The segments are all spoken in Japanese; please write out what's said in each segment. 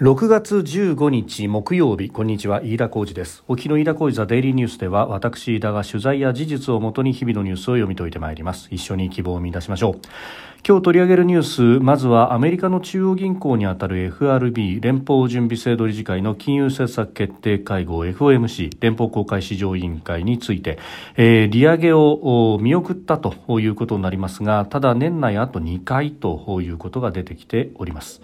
6月15日木曜日こんにちは飯田浩二です。沖の飯田浩二ザデイリーニュースでは私飯田が取材や事実をもとに日々のニュースを読み解いてまいります。一緒に希望を見出しましょう。今日取り上げるニュースまずはアメリカの中央銀行にあたる FRB 連邦準備制度理事会の金融政策決定会合 FOMC 連邦公開市場委員会について、えー、利上げを見送ったということになりますがただ年内あと2回ということが出てきております。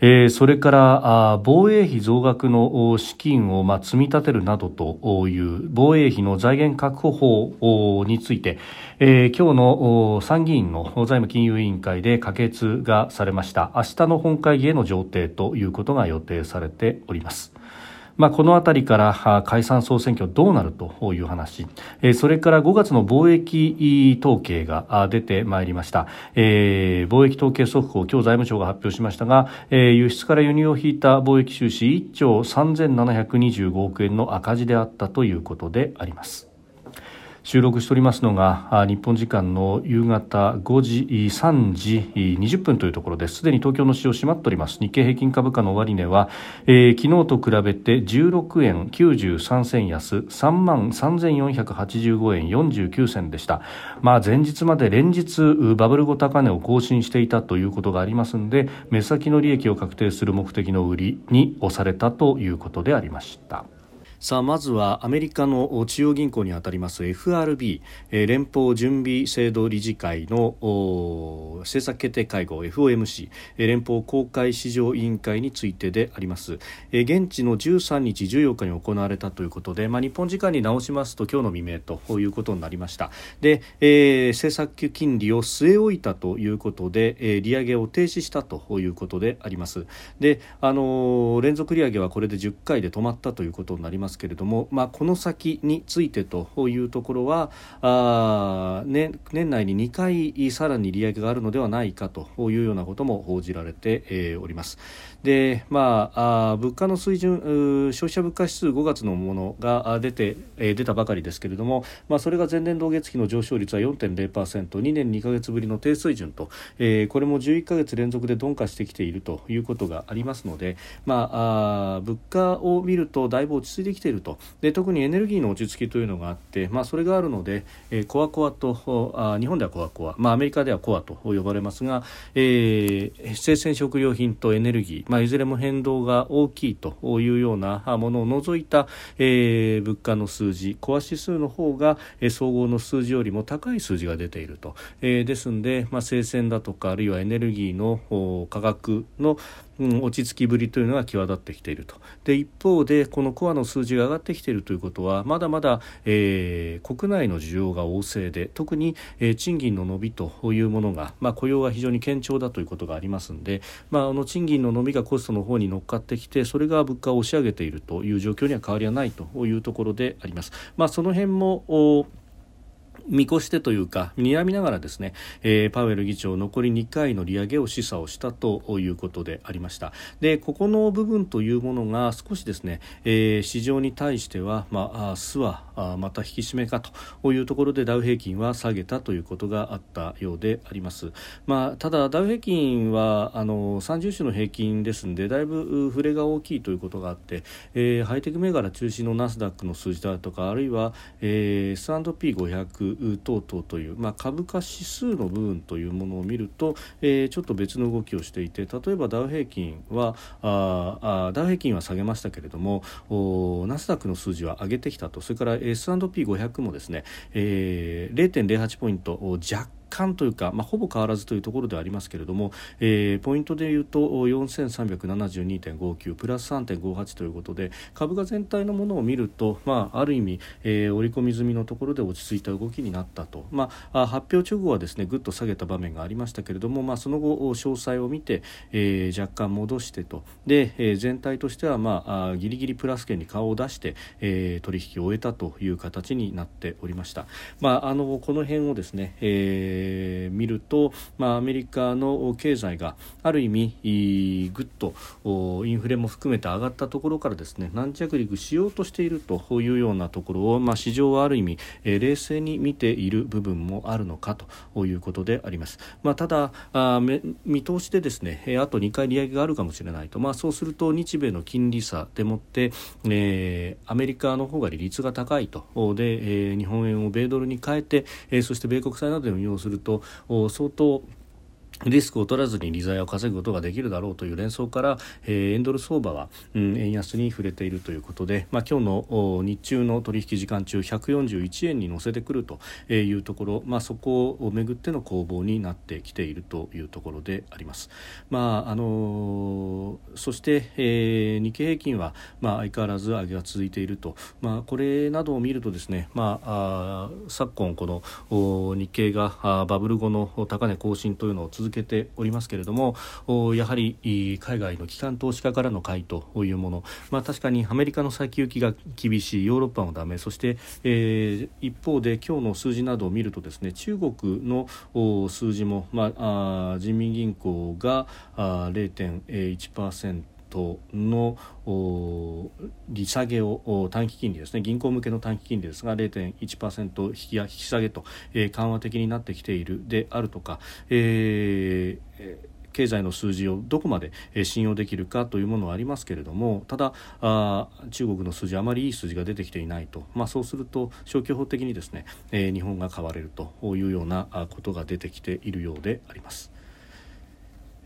えー、それからあ防衛費増額の資金を、まあ、積み立てるなどという防衛費の財源確保法について、えー、今日の参議院の財務金融委員会で可決がされました明日の本会議への上程ということが予定されております。まあ、このあたりから解散総選挙どうなるという話、それから5月の貿易統計が出てまいりました、えー、貿易統計速報今日財務省が発表しましたが、えー、輸出から輸入を引いた貿易収支1兆3725億円の赤字であったということであります。収録しておりますのが日本時間の夕方5時3時20分というところです。すでに東京の市場閉まっております。日経平均株価の終値は、えー、昨日と比べて16円93銭安3万3485円49銭でした、まあ、前日まで連日バブル後高値を更新していたということがありますので目先の利益を確定する目的の売りに押されたということでありました。さあまずはアメリカの中央銀行にあたります FRB 連邦準備制度理事会の政策決定会合 FOMC 連邦公開市場委員会についてであります。現地の13日14日に行われたということで、まあ、日本時間に直しますと今日の未明ということになりました。で、えー、政策金利を据え置いたということで、えー、利上げを停止したということであります。であのー、連続利上げはこれで10回で止まったということになります。ますけれども、まあ、この先についてというところはあ、ね、年内に2回さらに利上げがあるのではないかというようなことも報じられて、えー、おります。でまあ、あ物価の水準消費者物価指数5月のものが出て、えー、出たばかりですけれども、まあ、それが前年同月期の上昇率は 4.0%2 年2か月ぶりの低水準と、えー、これも11か月連続で鈍化してきているということがありますので、まあ、あ物価を見るとだいぶ落ち着いてきていると。で特にエネルギーの落ち着きというのがあって、まあ、それがあるので、えー、コアコアとあ日本ではコアコア、まあ、アメリカではコアと呼ばれますが、えー、生鮮食料品とエネルギーまあ、いずれも変動が大きいというようなものを除いた、えー、物価の数字コア指数の方が、えー、総合の数字よりも高い数字が出ていると、えー、ですので、まあ、生鮮だとかあるいはエネルギーの価格のうん、落ち着きぶりというのが際立ってきているとで一方でこのコアの数字が上がってきているということはまだまだ、えー、国内の需要が旺盛で特に、えー、賃金の伸びというものが、まあ、雇用が非常に堅調だということがありますので、まあ、あの賃金の伸びがコストの方に乗っかってきてそれが物価を押し上げているという状況には変わりはないというところであります。まあ、その辺も見越してというか睨みながらですね、えー、パウエル議長残り2回の利上げを示唆をしたということでありました。でここの部分というものが少しですね、えー、市場に対しては、まあ、明日はまた引き締めかというところでダウ平均は下げたということがあったようであります、まあ、ただダウ平均はあの30種の平均ですのでだいぶ触れが大きいということがあって、えー、ハイテク銘柄中心のナスダックの数字だとかあるいは、えー、S&P500 等々という、まあ、株価指数の部分というものを見ると、えー、ちょっと別の動きをしていて例えばダウ平均はああダウ平均は下げましたけれどもナスダックの数字は上げてきたとそれから S&P500 もですね、えー、0.08ポイント若干というか、まあ、ほぼ変わらずというところではありますけれども、えー、ポイントでいうと4372.59プラス3.58ということで株価全体のものを見ると、まあ、ある意味、えー、織り込み済みのところで落ち着いた動きになったと、まあ、発表直後はですねぐっと下げた場面がありましたけれども、まあ、その後詳細を見て、えー、若干戻してとで、えー、全体としては、まあ、ギリギリプラス圏に顔を出して、えー、取引を終えたという形になっておりました。まあ、あのこの辺をですね、えーえー、見ると、まあ、アメリカの経済がある意味ぐっとインフレも含めて上がったところからですね軟着陸しようとしているというようなところを、まあ、市場はある意味、えー、冷静に見ている部分もあるのかということであります。まあ、ただあ見通しでですねあと2回利上げがあるかもしれないと、まあ、そうすると日米の金利差でもって、えー、アメリカの方が利率が高いとで、えー、日本円を米ドルに変えて、えー、そして米国債などで運用するすると相当リスクを取らずに利材を稼ぐことができるだろうという連想から、えー、円ドル相場は、うん、円安に触れているということで、まあ、今日の日中の取引時間中141円に乗せてくるというところ、まあ、そこをめぐっての攻防になってきているというところであります。まああのー、そして、えー、日経平均は、まあ、相変わらず上げが続いていると、まあ、これなどを見るとですね、まあ、あ昨今この日経がバブル後の高値更新というのを続けておりますけれどもやはり海外の機関投資家からの買いというもの、まあ、確かにアメリカの先行きが厳しいヨーロッパもダメ。そして、えー、一方で今日の数字などを見るとですね中国の数字も、まあ、あ人民銀行が0.1%トの利下げを短期金利ですね銀行向けの短期金利ですが0.1%引き引き下げと、えー、緩和的になってきているであるとか、えー経済の数字をどこまで信用できるかというものはありますけれどもただあ中国の数字あまりいい数字が出てきていないと、まあ、そうすると消去法的にですね、えー、日本が買われるというようなことが出てきているようであります。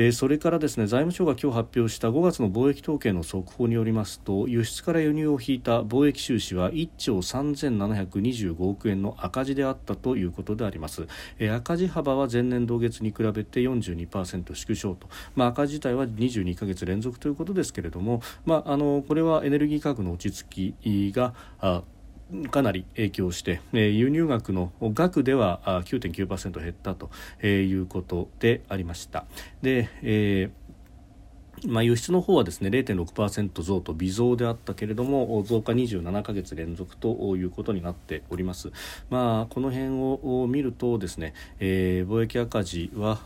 えー、それからですね財務省が今日発表した5月の貿易統計の速報によりますと輸出から輸入を引いた貿易収支は1兆3725億円の赤字であったということであります、えー、赤字幅は前年同月に比べて42%縮小と、まあ、赤字自体は22か月連続ということですけれども、まあ、あのこれはエネルギー価格の落ち着きがかなり影響して、え輸入額の額では9.9%減ったということでありました。で、えーまあ、輸出の方はですね0.6%増と微増であったけれども増加27か月連続ということになっております。まあ、この辺を見るとですね、えー、貿易赤字は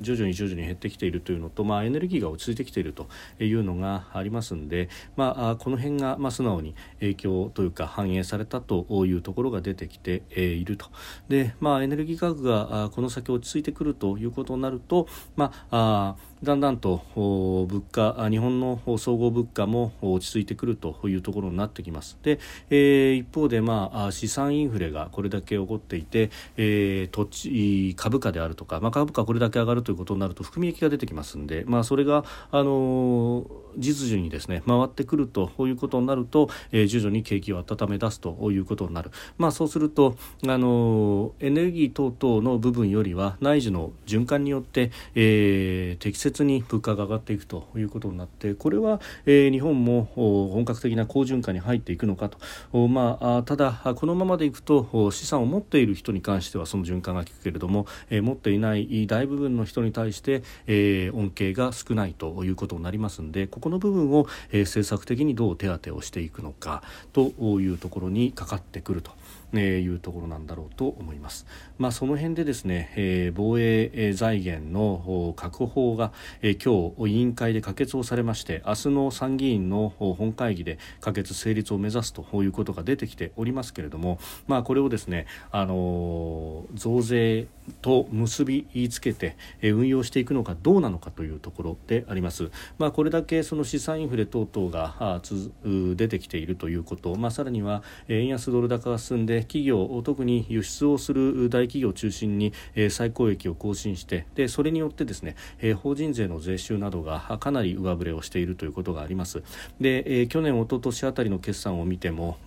徐々に徐々に減ってきているというのと、まあ、エネルギーが落ち着いてきているというのがありますので、まあ、この辺がまあ素直に影響というか反映されたというところが出てきていると。で、まあ、エネルギー価格がこの先落ち着いてくるということになると、まあ、だんだんと物価日本の総合物価も落ち着いてくるというところになってきます。で、えー、一方で、まあ、資産インフレがこれだけ起こっていて、えー、土地株価であるとか、まあ、株価これだけ上がるということになると含み益が出てきますので、まあ、それが、あのー、実需にですね回ってくるということになると、えー、徐々に景気を温め出すということになる、まあ、そうすると、あのエネルギー等々の部分よりは内需の循環によって、えー、適切に物価が上がっていくということになってこれは、えー、日本も本格的な好循環に入っていくのかと、まあ、ただこのままでいくと資産を持っている人に関してはその循環が効くけれども、えー、持っていない大部分の人に対して、えー、恩恵が少ないということになりますのでここの部分を、えー、政策的にどう手当てをしていくのかというところにかかってくると。えいうところなんだろうと思います。まあ、その辺でですね、え、防衛財源の確保が、え、今日委員会で可決をされまして明日の参議院の本会議で可決成立を目指すということが出てきておりますけれども、まあ、これをですね、あの、増税と結びつけて、え、運用していくのかどうなのかというところであります。まあ、これだけその資産インフレ等々があつ出てきているということ、まあ、さらには円安ドル高が進んで企業特に輸出をする大企業を中心に、え最高益を更新してでそれによってですね、え法人税の税収などがかなり上振れをしているということがありますで、え去年一昨年あたりの決算を見ても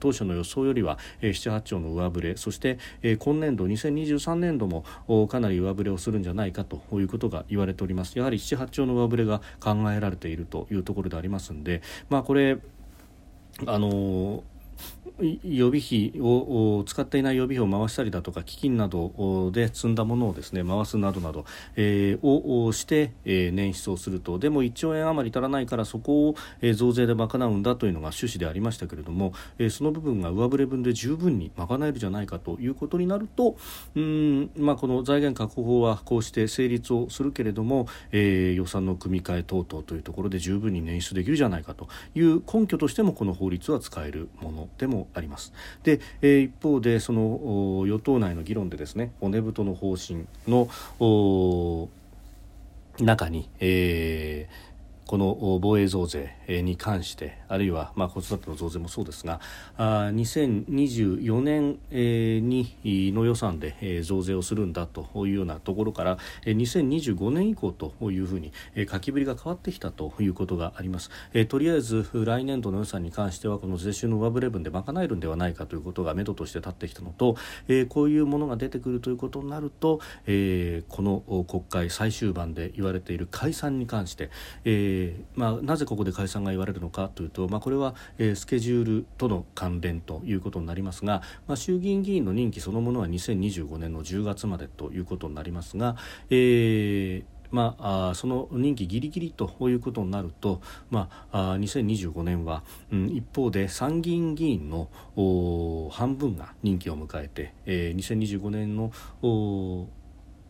当初の予想よりは、え7、8兆の上振れそして、え今年度2023年度もかなり上振れをするんじゃないかということが言われております。やはり7、8兆の上振れが考えられているというところでありますのでまあこれあの予備費を使っていない予備費を回したりだとか基金などで積んだものをですね回すなどなど、えー、をして、えー、捻出をするとでも1兆円余り足らないからそこを、えー、増税で賄うんだというのが趣旨でありましたけれども、えー、その部分が上振れ分で十分に賄えるじゃないかということになるとうん、まあ、この財源確保法はこうして成立をするけれども、えー、予算の組み替え等々というところで十分に捻出できるじゃないかという根拠としてもこの法律は使えるものでもあります。で、えー、一方でその与党内の議論でですね骨太の方針の中に、えーこの防衛増税に関してあるいは、まあ、子育ての増税もそうですがあ2024年にの予算で増税をするんだというようなところから2025年以降というふうに書きぶりが変わってきたということがあります。とりあえず来年度の予算に関してはこの税収の上振れ分で賄えるんではないかということが目処として立ってきたのとこういうものが出てくるということになるとこの国会最終盤で言われている解散に関して、えーえー、まあ、なぜここで解散が言われるのかというと、まあ、これは、えー、スケジュールとの関連ということになりますが、まあ、衆議院議員の任期そのものは2025年の10月までということになりますが、えーまあ、その任期ぎりぎりということになると、まあ、2025年は、うん、一方で参議院議員の半分が任期を迎えて、えー、2025年の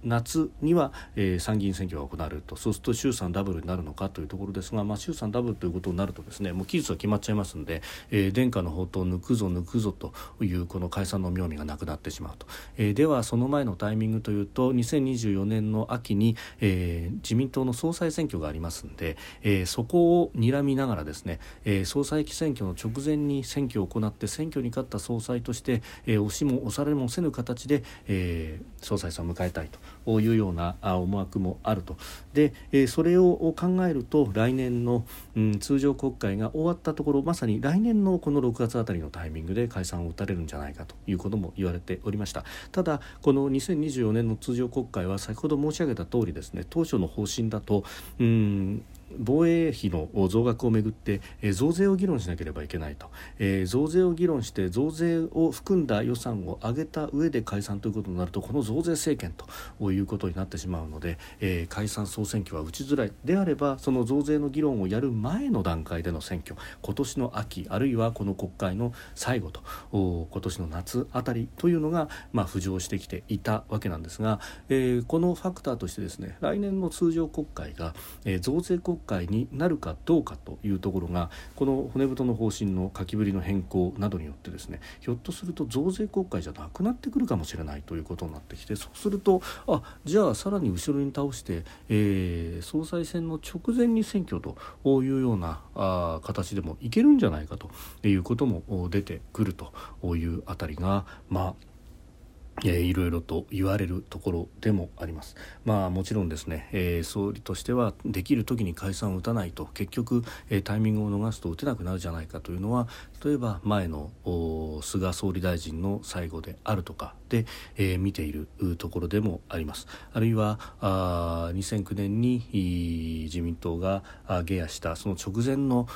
夏には、えー、参議院選挙が行われるとそうすると衆参ダブルになるのかというところですが、まあ、衆参ダブルということになるとですねもう期日は決まっちゃいますので、えー、殿下の宝刀抜くぞ抜くぞというこの解散の妙味がなくなってしまうと、えー、ではその前のタイミングというと2024年の秋に、えー、自民党の総裁選挙がありますので、えー、そこを睨みながらですね、えー、総裁選挙の直前に選挙を行って選挙に勝った総裁として、えー、押しも押されもせぬ形で、えー、総裁選を迎えたいと。いうような思惑もあると。で、えそれを考えると来年の、うん、通常国会が終わったところまさに来年のこの6月あたりのタイミングで解散を打たれるんじゃないかということも言われておりました。ただこの2024年の通常国会は先ほど申し上げた通りですね当初の方針だとうん防衛費の増額をめぐって、え、増税を議論しなければいけないと、え、増税を議論して増税を含んだ予算を上げた上で解散ということになるとこの増税政権ということになってしまうので、え、解散総選挙は打ちづらい。であればその増税の議論をやる前の段階での選挙今年の秋あるいはこの国会の最後と今年の夏あたりというのが、まあ、浮上してきていたわけなんですが、え、このファクターとしてですね来年の通常国会が、え、増税国会になるかどうかというところがこの骨太の方針の書きぶりの変更などによってですねひょっとすると増税国会じゃなくなってくるかもしれないということになってきてそうするとあじゃあさらに後ろに倒して、えー、総裁選の直前に選挙というようなあ形でもいけるんじゃないかということも出てくるというあたりがまあえー、いろいろと言われるところでもあります。まあもちろんですね、えー、総理としてはできる時に解散を打たないと結局、えー、タイミングを逃すと打てなくなるじゃないかというのは例えば前の菅総理大臣の最後であるとか、えー、見ているところでもあります。あるいはあ2009年に自民党が下野したその直前の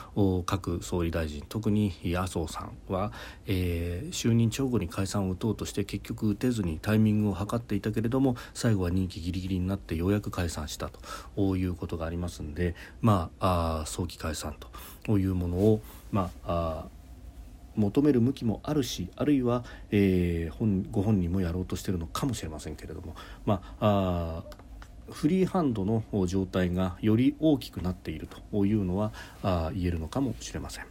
各総理大臣特に麻生さんは、えー、就任直後に解散を打とうとして結局打てずにタイミングを測っていたけれども最後は任期ギリギリになってようやく解散したということがありますので、まあ、あ早期解散というものを、まあ、あ求める向きもあるしあるいは、えー、本ご本人もやろうとしているのかもしれませんけれども、まあ、あフリーハンドの状態がより大きくなっているというのはあ言えるのかもしれません。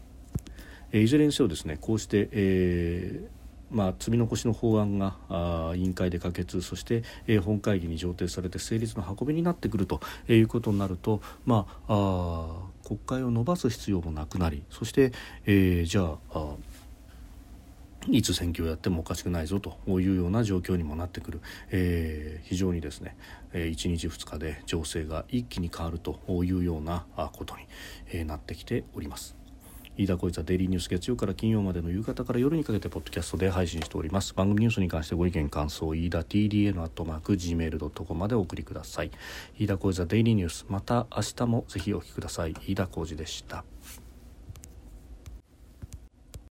えいずれにせよですねこうして、えーまあ、積み残しの法案があ委員会で可決そして、えー、本会議に上呈されて成立の運びになってくるということになると、まあ、あ国会を伸ばす必要もなくなりそして、えー、じゃああいつ選挙をやってもおかしくないぞというような状況にもなってくる、えー、非常にですね、え、1日2日で情勢が一気に変わるというようなことに、なってきております。飯田浩一はデイリーニュース月曜から金曜までの夕方から夜にかけてポッドキャストで配信しております。番組ニュースに関してご意見感想飯田 TDN アットマーク Gmail.com までお送りください。飯田浩一はデイリーニュース。また明日もぜひお聞きください。飯田浩二でした。